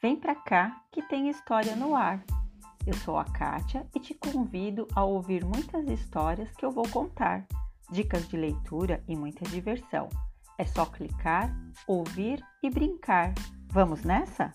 Vem pra cá que tem história no ar. Eu sou a Kátia e te convido a ouvir muitas histórias que eu vou contar, dicas de leitura e muita diversão. É só clicar, ouvir e brincar. Vamos nessa?